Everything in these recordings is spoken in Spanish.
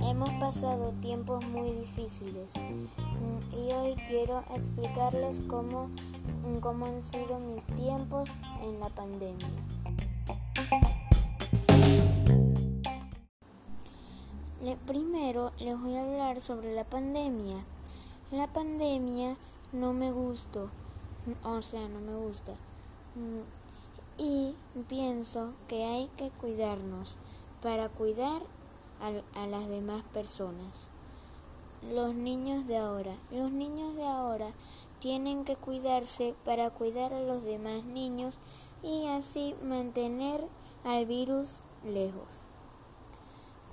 Hemos pasado tiempos muy difíciles mm, y hoy quiero explicarles cómo, mm, cómo han sido mis tiempos en la pandemia. primero les voy a hablar sobre la pandemia. La pandemia no me gustó, o sea, no me gusta. Mm, y pienso que hay que cuidarnos para cuidar a, las demás personas. Los niños de ahora, los niños de ahora tienen que cuidarse para cuidar a los demás niños y así mantener al virus lejos.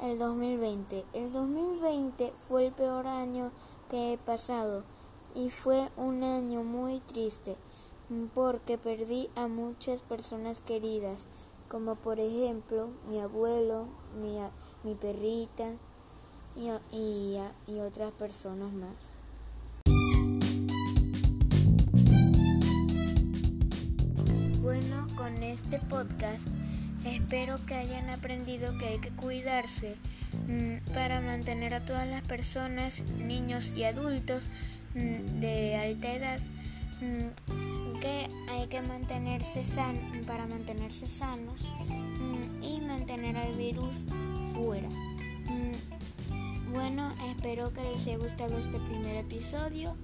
El 2020. El 2020 fue el peor año que he pasado y fue un año muy triste porque perdí a muchas personas queridas, como por ejemplo mi abuelo, mi, mi perrita y, y, y otras personas más. Bueno, con este podcast espero que hayan aprendido que hay que cuidarse mm, para mantener a todas las personas, niños y adultos mm, de alta edad mm, que hay que mantenerse san para mantenerse sanos y mantener al virus fuera. Bueno, espero que les haya gustado este primer episodio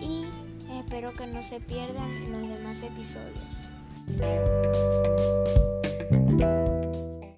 y espero que no se pierdan los demás episodios.